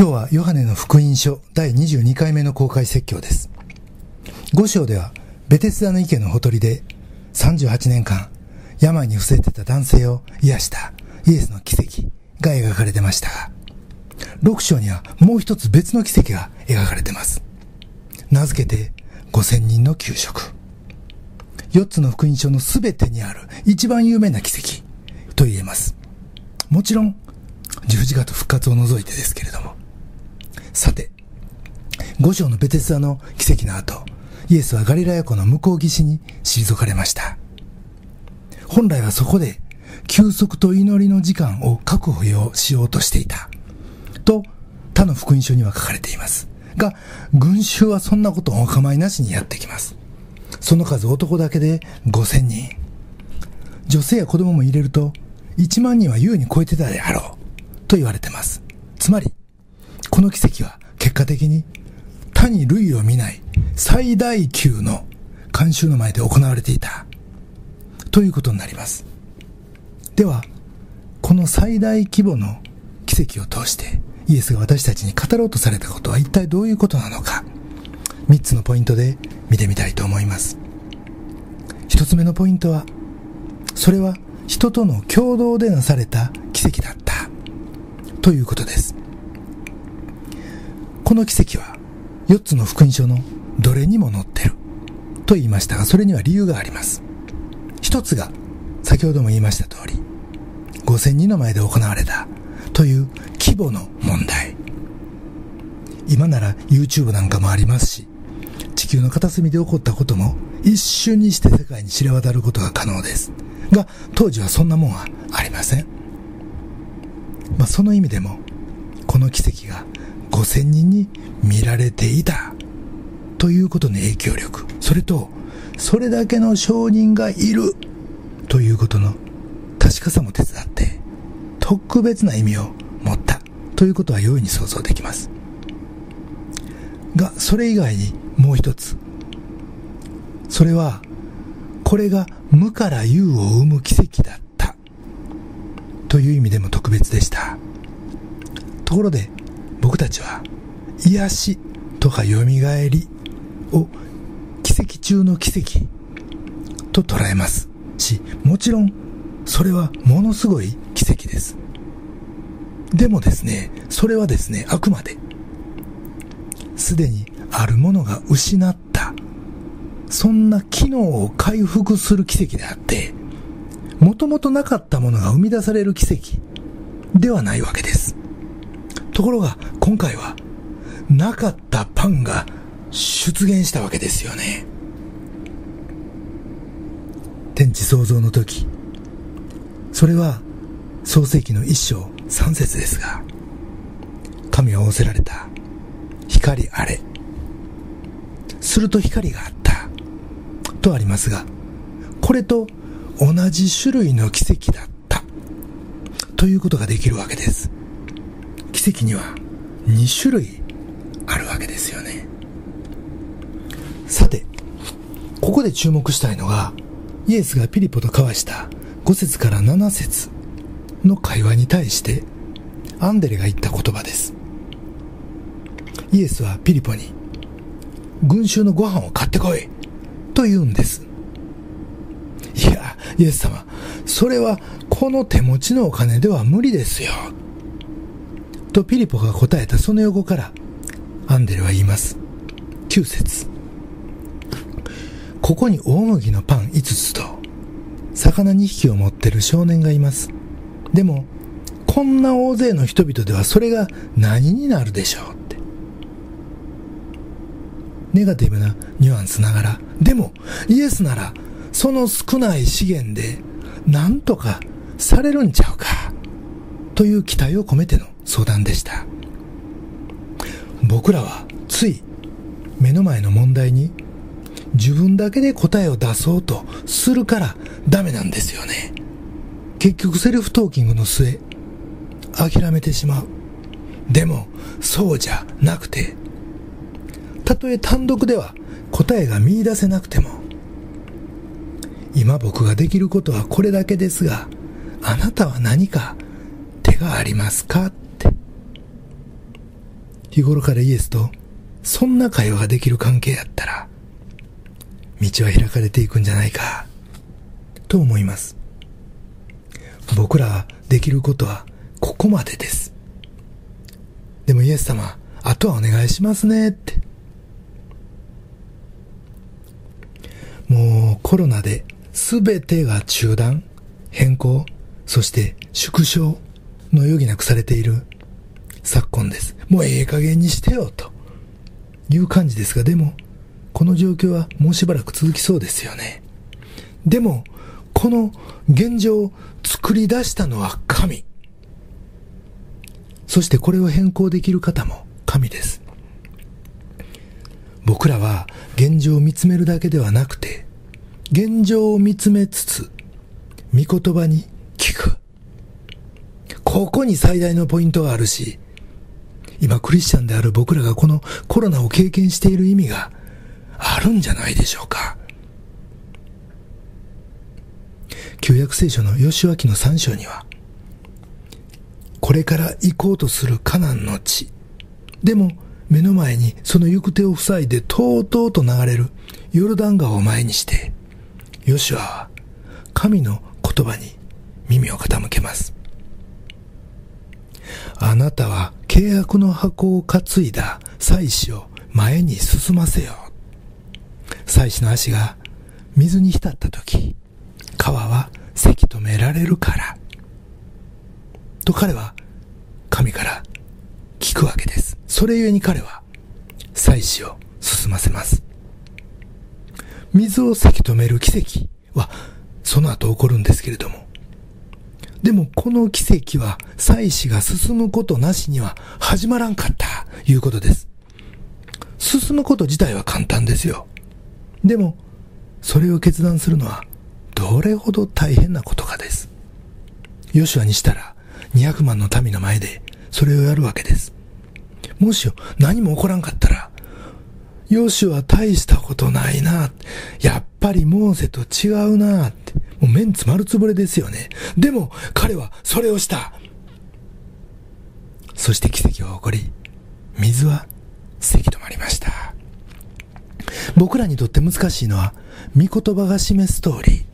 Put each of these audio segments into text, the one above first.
今日はヨハネの福音書第22回目の公開説教です。5章ではベテスダの池のほとりで38年間病に伏せてた男性を癒したイエスの奇跡が描かれてましたが、6章にはもう一つ別の奇跡が描かれてます。名付けて5000人の給食。4つの福音書のすべてにある一番有名な奇跡と言えます。もちろん十字架と復活を除いてですけれども。さて、五章のベテスダの奇跡の後、イエスはガリラヤ湖の向こう岸に退かれました。本来はそこで休息と祈りの時間を確保しようとしていた。と、他の福音書には書かれています。が、群衆はそんなことをお構いなしにやってきます。その数男だけで5000人。女性や子供も入れると1万人は優に超えてたであろう。と言われてます。つまり、この奇跡は結果的に他に類を見ない最大級の慣習の前で行われていたということになります。では、この最大規模の奇跡を通してイエスが私たちに語ろうとされたことは一体どういうことなのか3つのポイントで見てみたいと思います。1つ目のポイントはそれは人との共同でなされた奇跡だったということです。この奇跡は4つの福音書のどれにも載ってると言いましたが、それには理由があります。一つが、先ほども言いました通り、5000人の前で行われたという規模の問題。今なら YouTube なんかもありますし、地球の片隅で起こったことも一瞬にして世界に知れ渡ることが可能です。が、当時はそんなもんはありません。まあ、その意味でも、この奇跡が5000人に見られていたということの影響力、それと、それだけの証人がいるということの確かさも手伝って、特別な意味を持ったということは容易に想像できます。が、それ以外にもう一つ。それは、これが無から有を生む奇跡だったという意味でも特別でした。ところで、僕たちは、癒しとか蘇りを奇跡中の奇跡と捉えますし、もちろん、それはものすごい奇跡です。でもですね、それはですね、あくまで、すでにあるものが失った、そんな機能を回復する奇跡であって、もともとなかったものが生み出される奇跡ではないわけです。ところが今回はなかったパンが出現したわけですよね。天地創造の時、それは創世記の一章三節ですが、神は仰せられた。光あれ。すると光があった。とありますが、これと同じ種類の奇跡だったということができるわけです。奇跡には2種類あるわけですよね。さて、ここで注目したいのが、イエスがピリポと交わした5節から7節の会話に対して、アンデレが言った言葉です。イエスはピリポに、群衆のご飯を買ってこいと言うんです。いや、イエス様、それはこの手持ちのお金では無理ですよ。とピリポが答えたその横から、アンデルは言います。9節ここに大麦のパン5つと、魚2匹を持ってる少年がいます。でも、こんな大勢の人々ではそれが何になるでしょうって。ネガティブなニュアンスながら、でも、イエスならその少ない資源で何とかされるんちゃうかという期待を込めての相談でした。僕らはつい目の前の問題に自分だけで答えを出そうとするからダメなんですよね。結局セルフトーキングの末諦めてしまう。でもそうじゃなくてたとえ単独では答えが見出せなくても今僕ができることはこれだけですが、あなたは何か手がありますか？日頃からイエスとそんな会話ができる関係やったら、道は開かれていくんじゃないか、と思います。僕らできることはここまでです。でもイエス様、あとはお願いしますねって。もうコロナで全てが中断、変更、そして縮小の余儀なくされている昨今です。もうええ加減にしてよという感じですが、でもこの状況はもうしばらく続きそうですよね。でも、この現状を作り出したのは神。そしてこれを変更できる方も神です。僕らは現状を見つめるだけではなくて、現状を見つめつつ、御言葉に聞く。ここに最大のポイントがあるし、今クリスチャンである僕らがこのコロナを経験している意味があるんじゃないでしょうか。旧約聖書の吉脇の三章には、これから行こうとするカナンの地。でも、目の前にその行く手を塞いでとうとうと流れるヨルダン川を前にして、ヨシュアは神の言葉に耳を傾けます。あなたは契約の箱を担いだ祭司を前に進ませよ。祭司の足が水に浸った時、川はせき止められるから。と彼は神から聞くわけです。それゆえに彼は祭司を進ませます。水をせき止める奇跡はその後起こるんですけれども、でもこの奇跡は祭司が進むことなしには始まらんかった、いうことです。進むこと自体は簡単ですよ。でも、それを決断するのはどれほど大変なことかです。ヨシュアにしたら200万の民の前でそれをやるわけです。もしよ何も起こらんかったら、ヨシュア大したことないな。やっぱりモーセと違うなって。もうメンツ丸つぶれですよね。でも彼はそれをした。そして奇跡は起こり、水はせき止まりました。僕らにとって難しいのは、御言葉が示す通り、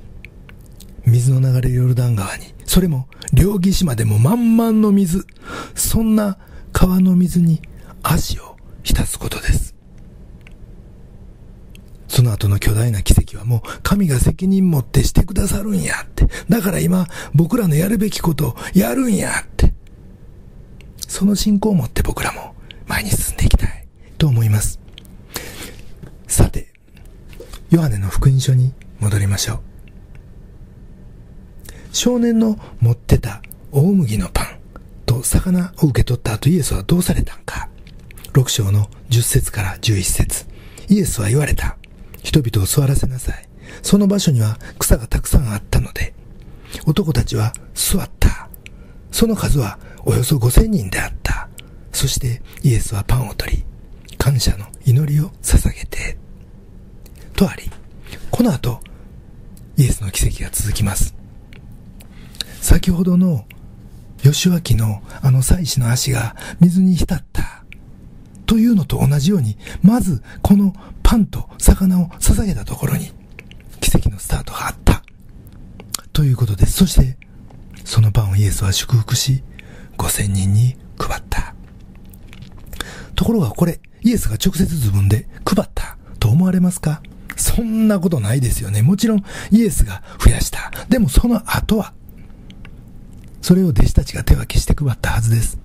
水の流れヨルダン川に、それも両岸までも満々の水、そんな川の水に足を浸すことです。その後の巨大な奇跡はもう神が責任持ってしてくださるんやって。だから今僕らのやるべきことをやるんやって。その信仰を持って僕らも前に進んでいきたいと思います。さて、ヨハネの福音書に戻りましょう。少年の持ってた大麦のパンと魚を受け取った後イエスはどうされたんか。6章の10節から11節イエスは言われた。人々を座らせなさい。その場所には草がたくさんあったので、男たちは座った。その数はおよそ5000人であった。そしてイエスはパンを取り、感謝の祈りを捧げて、とあり、この後、イエスの奇跡が続きます。先ほどの吉脇のあの祭司の足が水に浸ったというのと同じように、まずこのパンと魚を捧げたところに奇跡のスタートがあった。ということです。そして、そのパンをイエスは祝福し、5000人に配った。ところがこれ、イエスが直接自分で配ったと思われますか？そんなことないですよね。もちろんイエスが増やした。でもその後はそれを弟子たちが手分けして配ったはずです。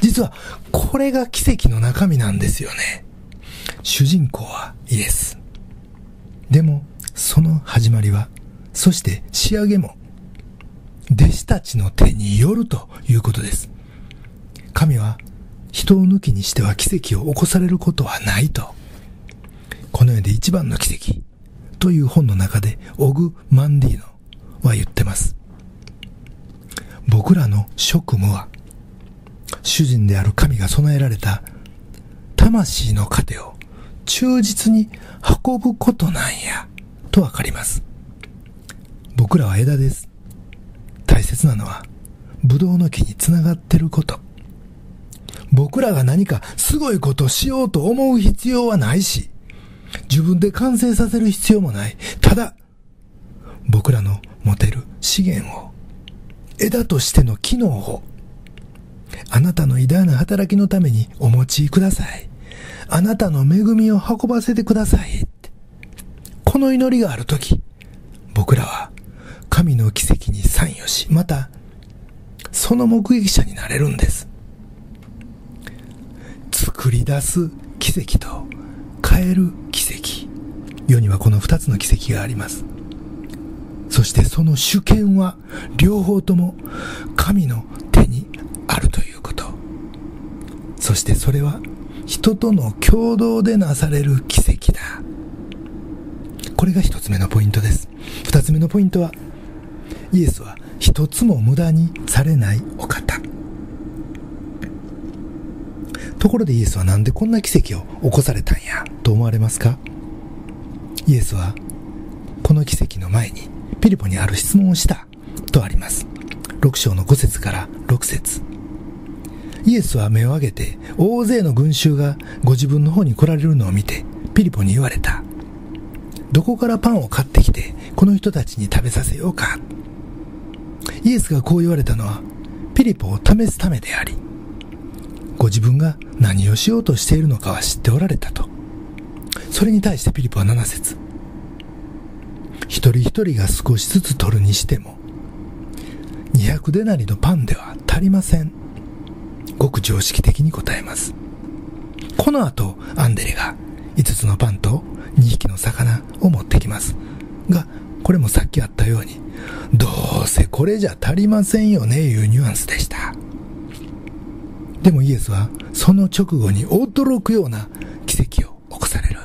実は、これが奇跡の中身なんですよね。主人公はイエス。でも、その始まりは、そして仕上げも、弟子たちの手によるということです。神は、人を抜きにしては奇跡を起こされることはないと。この世で一番の奇跡という本の中で、オグ・マンディーノは言ってます。僕らの職務は、主人である神が備えられた魂の糧を忠実に運ぶことなんや、とわかります。僕らは枝です。大切なのは、ブドウの木につながってること。僕らが何かすごいことをしようと思う必要はないし、自分で完成させる必要もない。ただ、僕らの持てる資源を、枝としての機能を、あなたの偉大な働きのためにお持ちください。あなたの恵みを運ばせてください。この祈りがあるとき、僕らは神の奇跡に参与し、また、その目撃者になれるんです。作り出す奇跡と変える奇跡。世にはこの二つの奇跡があります。そしてその主権は両方とも神の手にあるという。そしてそれは人との共同でなされる奇跡だ。これが一つ目のポイントです。二つ目のポイントは、イエスは一つも無駄にされないお方。ところでイエスはなんでこんな奇跡を起こされたんや？と思われますか？イエスはこの奇跡の前にピリポにある質問をしたとあります。6章の5節から6節イエスは目を上げて大勢の群衆がご自分の方に来られるのを見てピリポに言われた。どこからパンを買ってきてこの人たちに食べさせようか。イエスがこう言われたのはピリポを試すためであり、ご自分が何をしようとしているのかは知っておられたと。それに対してピリポは7節一人一人が少しずつ取るにしても、200デナリのパンでは足りません。ごく常識的に答えます。この後、アンデレが5つのパンと2匹の魚を持ってきます。が、これもさっきあったように、どうせこれじゃ足りませんよね、いうニュアンスでした。でもイエスは、その直後に驚くような奇跡を起こされる。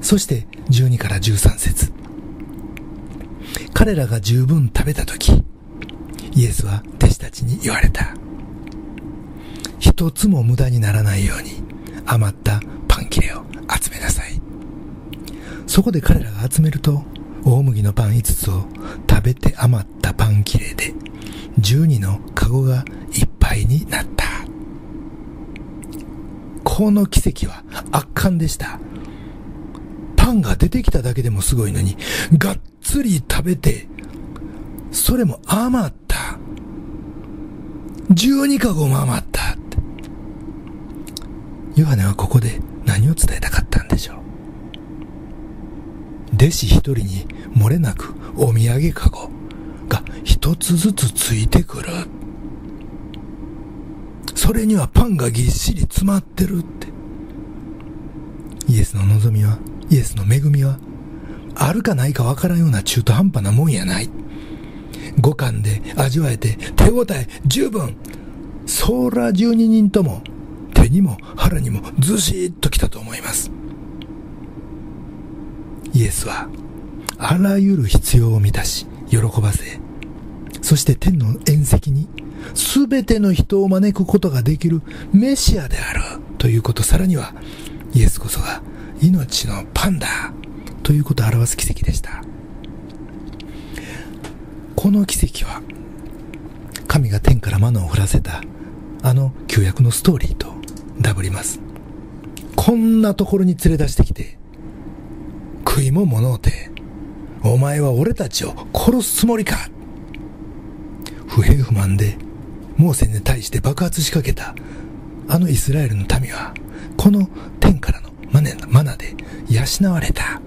そして、12から13節彼らが十分食べたとき、イエスは弟子たちに言われた。一つも無駄にならないように余ったパン切れを集めなさい。そこで彼らが集めると、大麦のパン5つを食べて余ったパン切れで、12のカゴがいっぱいになった。この奇跡は圧巻でした。パンが出てきただけでもすごいのに、がっつり食べて、それも余った。12カゴも余った。ヨハネはここで何を伝えたかったんでしょう？弟子一人に漏れなくお土産かごが一つずつついてくる。それにはパンがぎっしり詰まってるって。イエスの望みは、イエスの恵みは、あるかないかわからんような中途半端なもんやない。五感で味わえて手応え十分。そら十二人ともにも腹にもずしっときたと思います。イエスはあらゆる必要を満たし喜ばせ、そして天の宴席にすべての人を招くことができるメシアであるということ、さらにはイエスこそが命のパンダということを表す奇跡でした。この奇跡は、神が天からマナを降らせた、あの旧約のストーリーとダブります。こんなところに連れ出してきて、食いも物うて、お前は俺たちを殺すつもりか不平不満で、モーセに対して爆発しかけた、あのイスラエルの民は、この天からのマネマナで養われた。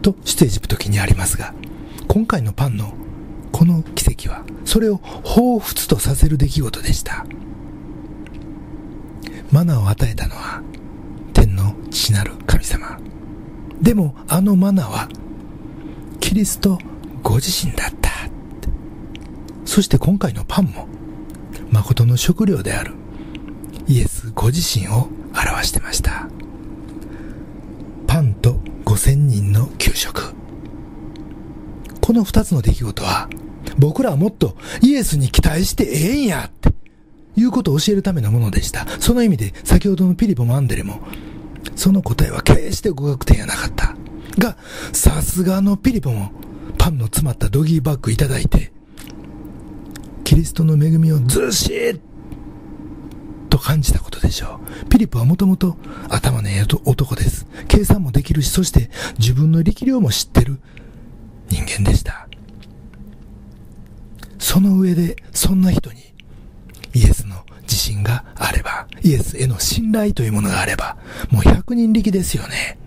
と、出エジプト記にありますが、今回のパンのこの奇跡は、それを彷彿とさせる出来事でした。マナーを与えたのは、天の父なる神様。でも、あのマナは、キリストご自身だった。そして今回のパンも、誠の食料である、イエスご自身を表してました。パンと5000人の給食。この二つの出来事は、僕らはもっとイエスに期待してええんやって、いうことを教えるためのものでした。その意味で、先ほどのピリポもアンデレも、その答えは決して語学点やなかった。が、さすがのピリポも、パンの詰まったドギーバッグいただいて、キリストの恵みをずしっと感じたことでしょう。ピリポはもともと頭のええ男です。計算もできるし、そして自分の力量も知ってる人間でした。その上で、そんな人に、イエスの自信があれば、イエスへの信頼というものがあれば、もう百人力ですよね。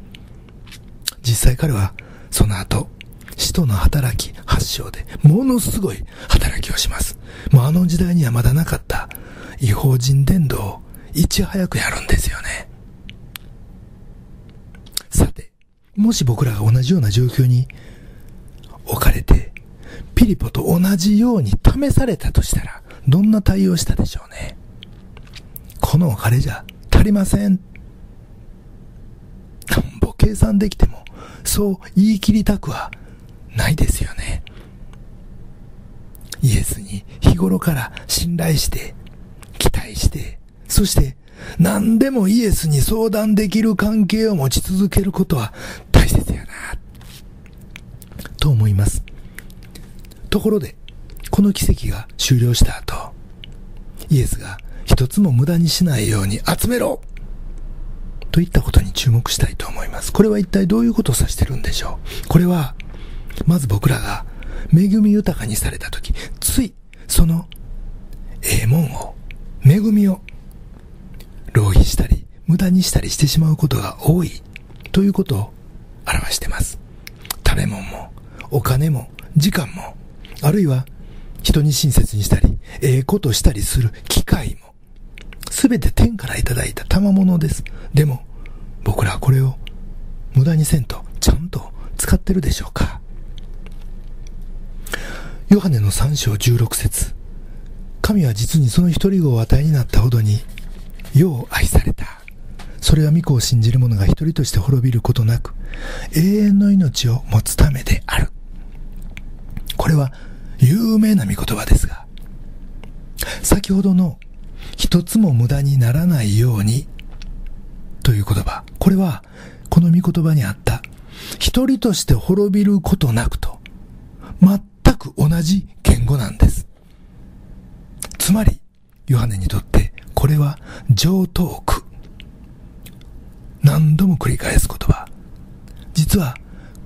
実際彼は、その後、使徒の働き発祥で、ものすごい働きをします。もうあの時代にはまだなかった違法人伝道をいち早くやるんですよね。さて、もし僕らが同じような状況に置かれて、ピリポと同じように試されたとしたら、どんな対応したでしょうね。このお金じゃ足りません。なんぼ計算できても、そう言い切りたくはないですよね。イエスに日頃から信頼して、期待して、そして何でもイエスに相談できる関係を持ち続けることは大切やな、と思います。ところで、この奇跡が終了した後、イエスが一つも無駄にしないように集めろといったことに注目したいと思います。これは一体どういうことを指してるんでしょう？これは、まず僕らが恵み豊かにされたとき、ついそのええもんを、恵みを浪費したり、無駄にしたりしてしまうことが多いということを表してます。食べ物も、お金も、時間も、あるいは人に親切にしたり、ええことしたりする機会も、すべて天からいただいた賜物です。でも、僕らはこれを無駄にせんと、ちゃんと使ってるでしょうかヨハネの3章16節神は実にその一人子を与えになったほどに世を愛された。それは御子を信じる者が一人として滅びることなく、永遠の命を持つためである。これは有名な御言葉ですが、先ほどの一つも無駄にならないようにという言葉、これはこの御言葉にあった一人として滅びることなくと全く同じ言語なんです。つまり、ヨハネにとってこれは上等句。何度も繰り返す言葉。実は、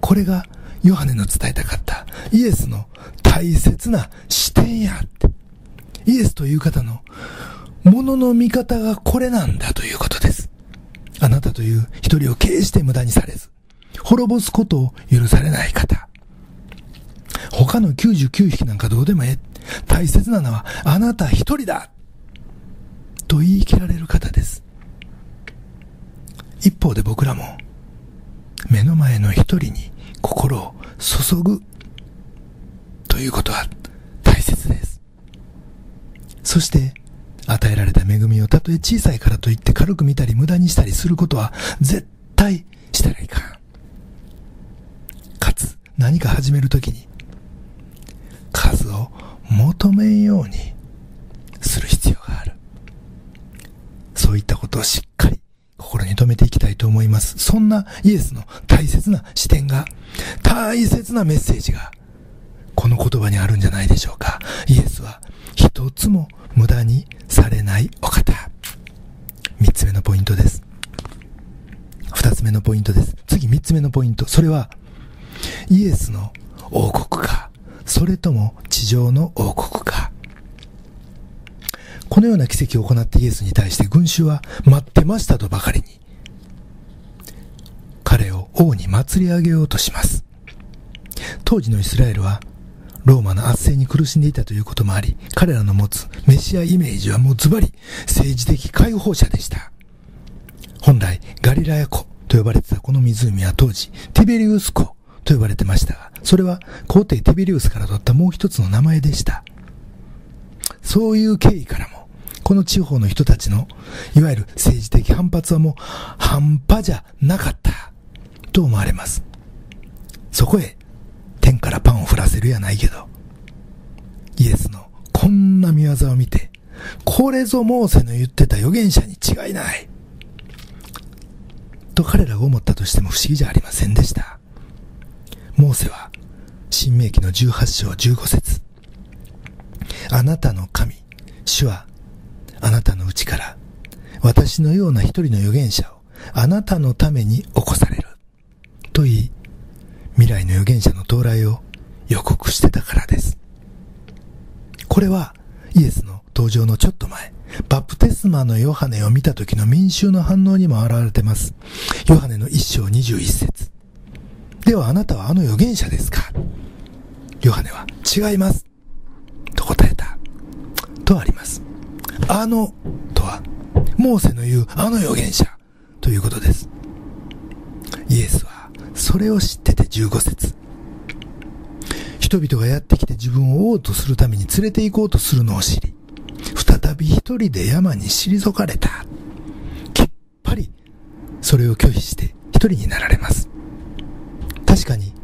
これがヨハネの伝えたかったイエスの大切な視点やって。イエスという方のものの見方がこれなんだということです。あなたという一人を決して無駄にされず、滅ぼすことを許されない方。他の99匹なんかどうでもええ。大切なのはあなた一人だと言い切られる方です。一方で僕らも、目の前の一人に心を注ぐということは大切です。そして、与えられた恵みをたとえ小さいからといって軽く見たり無駄にしたりすることは絶対したらいかん。かつ、何か始めるときに、数を求めんようにする必要がある。そういったことをしっかり心に留めていきたいと思います。そんなイエスの大切な視点が、大切なメッセージが、この言葉にあるんじゃないでしょうか。イエスは一つも無駄にされないお方。三つ目のポイントです。二つ目のポイントです。次三つ目のポイント。それは、イエスの王国か、それとも地上の王国か。このような奇跡を行ったイエスに対して群衆は待ってましたとばかりに、彼を王に祭り上げようとします。当時のイスラエルは、ローマの圧政に苦しんでいたということもあり、彼らの持つメシアイメージはもうズバリ政治的解放者でした。本来、ガリラヤ湖と呼ばれてたこの湖は当時、ティベリウス湖と呼ばれてましたが、それは皇帝ティベリウスから取ったもう一つの名前でした。そういう経緯からも、この地方の人たちの、いわゆる政治的反発はもう半端じゃなかった、と思われます。そこへ、天からパンを降らせるやないけど、イエスのこんな見業を見て、これぞモーセの言ってた預言者に違いない。と彼らが思ったとしても不思議じゃありませんでした。モーセは、新明記の18章15節あなたの神、主はあなたのうちから私のような一人の預言者をあなたのために起こされる。と言い、未来の預言者の到来を予告してたからです。これはイエスの登場のちょっと前、バプテスマのヨハネを見た時の民衆の反応にも現れてます。ヨハネの一章二十一節。ではあなたはあの預言者ですか？ヨハネは違います。と答えた。とあります。あのとは、モーセの言うあの預言者ということです。イエスはそれを知ってて15節人々がやってきて自分を王とするために連れて行こうとするのを知り、再び一人で山に退かれた。きっぱり、それを拒否して一人になられます。確かに、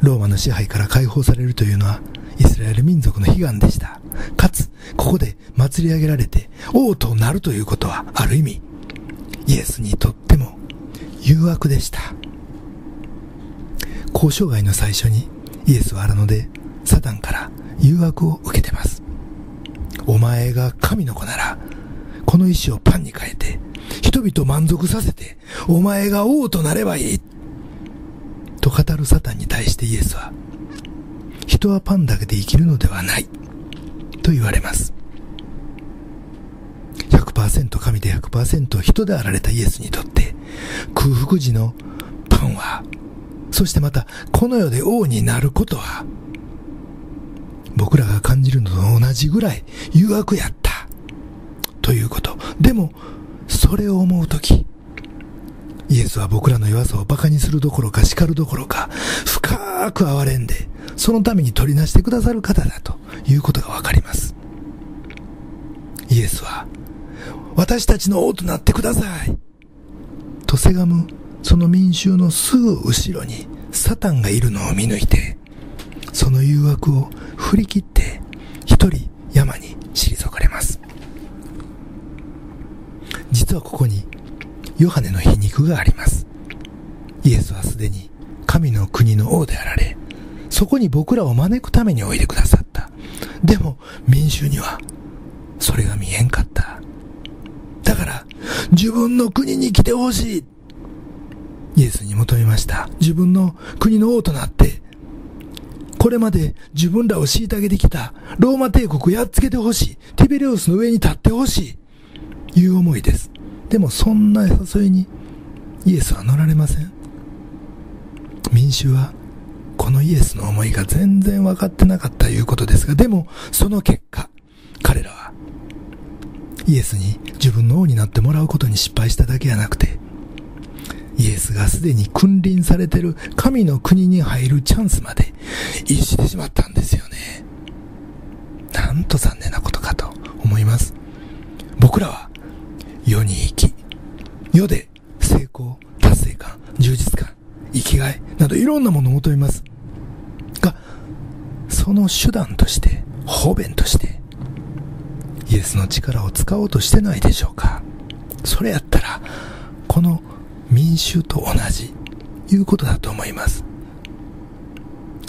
ローマの支配から解放されるというのは、イスラエル民族の悲願でした。かつ、ここで祭り上げられて王となるということは、ある意味、イエスにとっても誘惑でした。交渉外の最初にイエスは荒野でサタンから誘惑を受けてます。お前が神の子なら、この石をパンに変えて、人々を満足させて、お前が王となればいい。と語るサタンに対してイエスは、人はパンだけで生きるのではない。と言われます。100%神で100%人であられたイエスにとって、空腹時のパンはそしてまた、この世で王になることは、僕らが感じるのと同じぐらい誘惑やった。ということ。でも、それを思うとき、イエスは僕らの弱さを馬鹿にするどころか叱るどころか、深く憐れんで、そのために取りなしてくださる方だということがわかります。イエスは、私たちの王となってください。とせがむその民衆のすぐ後ろにサタンがいるのを見抜いて、その誘惑を振り切って一人山に退かれます。実はここにヨハネの皮肉があります。イエスはすでに神の国の王であられ、そこに僕らを招くためにおいでくださった。でも民衆にはそれが見えんかった。だから自分の国に来てほしいイエスに求めました。自分の国の王となって、これまで自分らを虐げてきたローマ帝国をやっつけてほしい。ティベリオスの上に立ってほしい。いう思いです。でもそんな誘いにイエスは乗られません。民衆はこのイエスの思いが全然分かってなかったということですが、でもその結果、彼らはイエスに自分の王になってもらうことに失敗しただけじゃなくて、イエスがすでに君臨されてる神の国に入るチャンスまで逸してしまったんですよね。なんと残念なことかと思います。僕らは世に、世で成功、達成感、充実感、生きがいなどいろんなものを求めます。が、その手段として、方便として、イエスの力を使おうとしてないでしょうか。それやったら、この民衆と同じ、いうことだと思います。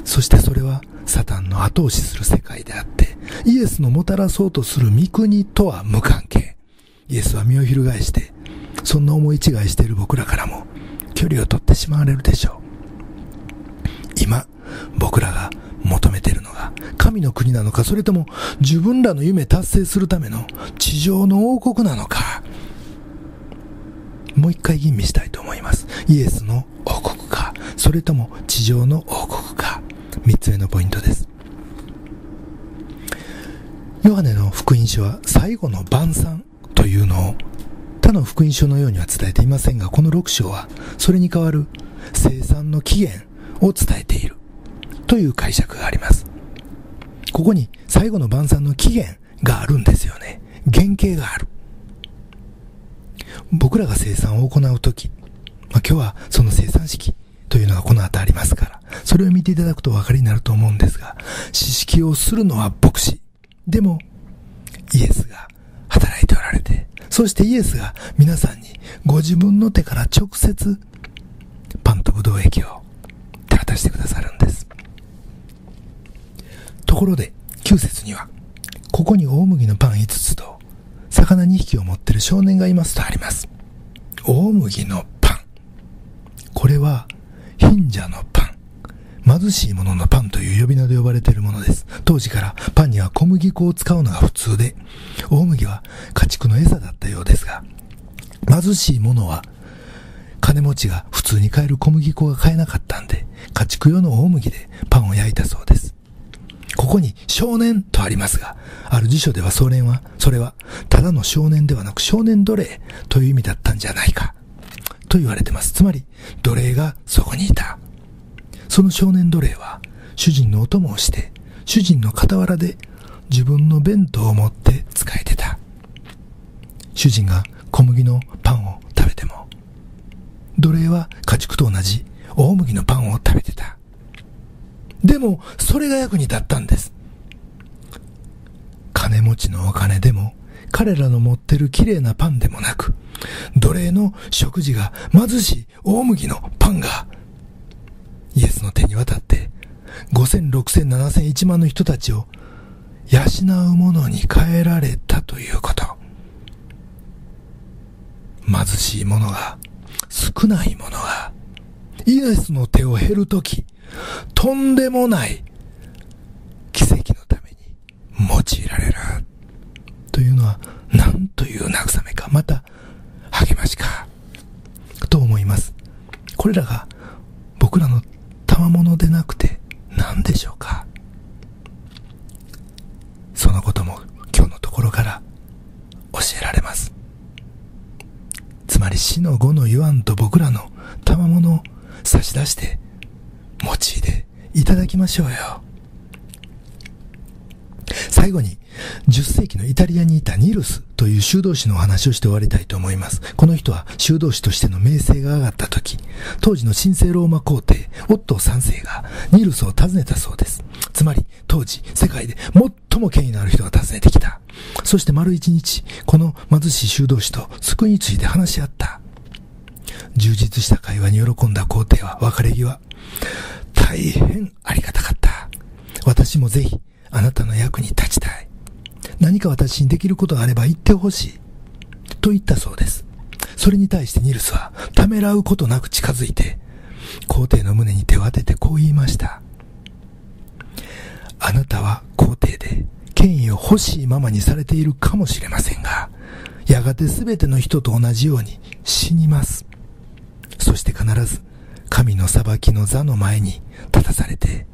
そしてそれは、サタンの後押しする世界であって、イエスのもたらそうとする御国とは無関係。イエスは身を翻して、そんな思い違いしている僕らからも、距離を取ってしまわれるでしょう。今、僕らが求めているのが、神の国なのか、それとも自分らの夢達成するための地上の王国なのか、もう一回吟味したいと思います。イエスの王国か、それとも地上の王国か、三つ目のポイントです。ヨハネの福音書は最後の晩餐というのを他の福音書のようには伝えていませんが、この6章はそれに代わる生産の起源を伝えているという解釈があります。ここに最後の晩餐の起源があるんですよね。原型がある。僕らが生産を行うとき、まあ、今日はその生産式というのがこの後ありますから、それを見ていただくとお分かりになると思うんですが、知識をするのは牧師。でも、イエスが働いておられて、そしてイエスが皆さんにご自分の手から直接パンとブドウ液を手渡してくださるんです。ところで、9節には、ここに大麦のパン5つと、魚2匹を持ってる少年がいますとあります。大麦のパン。これは、貧者のパン。貧しいもののパンという呼び名で呼ばれているものです。当時からパンには小麦粉を使うのが普通で、大麦は家畜の餌だったようですが、貧しいものは金持ちが普通に買える小麦粉が買えなかったんで、家畜用の大麦でパンを焼いたそうです。ここに少年とありますが、ある辞書ではそれは、それは、ただの少年ではなく少年奴隷という意味だったんじゃないか、と言われてます。つまり、奴隷がそこにいた。その少年奴隷は、主人のお供をして、主人の傍らで自分の弁当を持って使えてた。主人が小麦のパンを食べても、奴隷は家畜と同じ大麦のパンを食べてた。でも、それが役に立ったんです。金持ちのお金でも、彼らの持ってる綺麗なパンでもなく、奴隷の食事が貧しい大麦のパンが、イエスの手に渡って、5000、6000、7000、1万の人たちを養うものに変えられたということ。貧しい者が、少ない者が、イエスの手を減るとき、とんでもない奇跡のために用いられる。というのは、なんという慰めか、また、励ましか、と思います。これらが僕らの賜物でなくて何でしょうか？そのことも今日のところから教えられます。つまり死の後の言わんと僕らの賜物を差し出して用いていただきましょうよ。最後に、10世紀のイタリアにいたニルスという修道士のお話をして終わりたいと思います。この人は修道士としての名声が上がった時、当時の神聖ローマ皇帝、オットー3世がニルスを訪ねたそうです。つまり、当時、世界で最も権威のある人が訪ねてきた。そして丸一日、この貧しい修道士と救いについて話し合った。充実した会話に喜んだ皇帝は別れ際、大変ありがたかった。私もぜひ、あなたの役に立ちたい。何か私にできることがあれば言ってほしい。と言ったそうです。それに対してニルスは、ためらうことなく近づいて、皇帝の胸に手を当ててこう言いました。あなたは皇帝で、権威を欲しいままにされているかもしれませんが、やがて全ての人と同じように死にます。そして必ず、神の裁きの座の前に立たされて、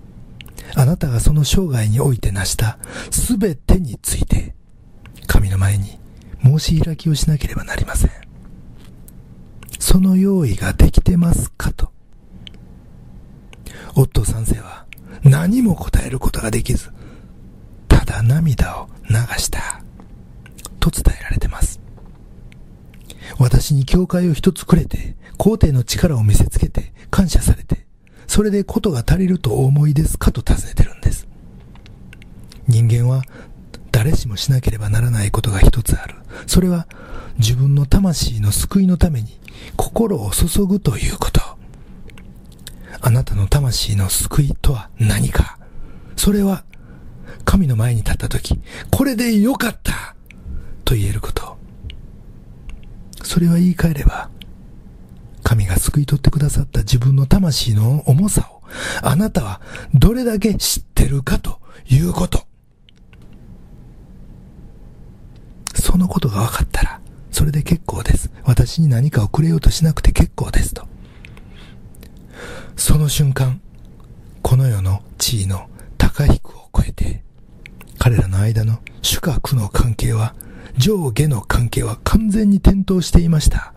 あなたがその生涯において成したすべてについて、神の前に申し開きをしなければなりません。その用意ができてますかと。夫三世は何も答えることができず、ただ涙を流した。と伝えられてます。私に教会を一つくれて、皇帝の力を見せつけて、感謝されて、それでことが足りるとお思いですかと尋ねてるんです。人間は誰しもしなければならないことが一つある。それは自分の魂の救いのために心を注ぐということ。あなたの魂の救いとは何かそれは神の前に立った時、これでよかったと言えること。それは言い換えれば、神が救い取ってくださった自分の魂の重さを、あなたはどれだけ知ってるかということ。そのことが分かったら、それで結構です。私に何かをくれようとしなくて結構ですと。その瞬間、この世の地位の高低を超えて、彼らの間の主客の関係は、上下の関係は完全に転倒していました。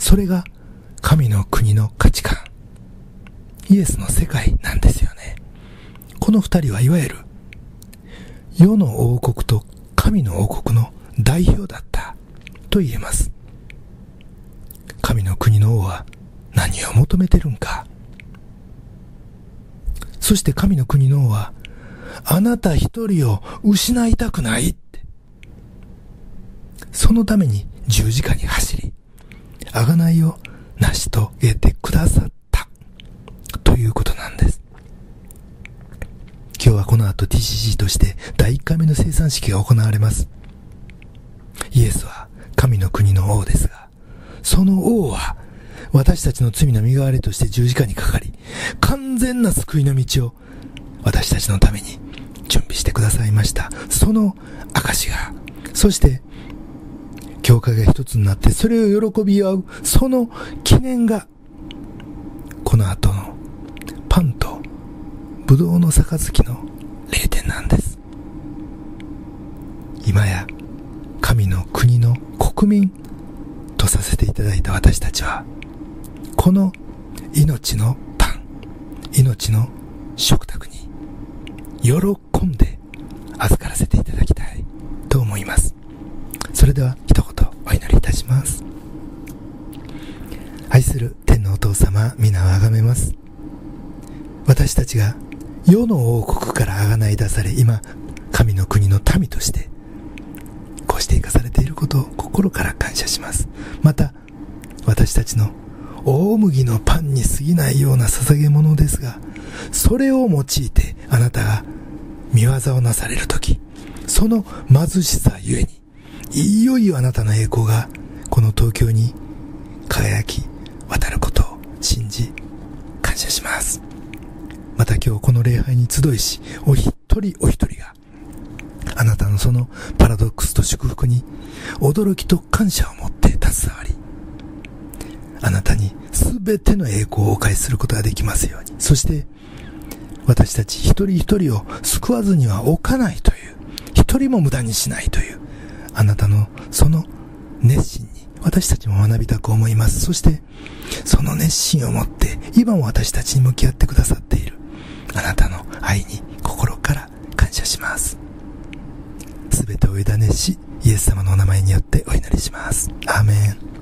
それが神の国の価値観。イエスの世界なんですよね。この二人はいわゆる世の王国と神の王国の代表だったと言えます。神の国の王は何を求めてるんか。そして神の国の王はあなた一人を失いたくないって。そのために十字架に走り、贖いを成し遂げてくださったということなんです。今日はこの後 TCG として第1回目の生産式が行われます。イエスは神の国の王ですが、その王は私たちの罪の身代わりとして十字架にかかり、完全な救いの道を私たちのために準備してくださいました。その証が、そして教会が一つになってそれを喜び合う、その記念が、この後のパンとブドウの杯の霊典なんです。今や神の国の国民とさせていただいた私たちは、この命のパン、命の食卓に喜んで預からせていただきたいと思います。それではお祈りいたします。愛する天のお父様、皆をあがめます。私たちが世の王国からあがない出され、今、神の国の民として、こうして生かされていることを心から感謝します。また、私たちの大麦のパンに過ぎないような捧げ物ですが、それを用いてあなたが見業をなされるとき、その貧しさゆえに、いよいよあなたの栄光がこの東京に輝き渡ることを信じ感謝します。また今日この礼拝に集いし、お一人お一人があなたのそのパラドックスと祝福に驚きと感謝を持って携わり、あなたに全ての栄光をお返しすることができますように。そして、私たち一人一人を救わずには置かないという、一人も無駄にしないという、あなたのその熱心に私たちも学びたく思います。そして、その熱心を持って、今も私たちに向き合ってくださっている、あなたの愛に心から感謝します。すべてを委ねし、イエス様のお名前によってお祈りします。アーメン。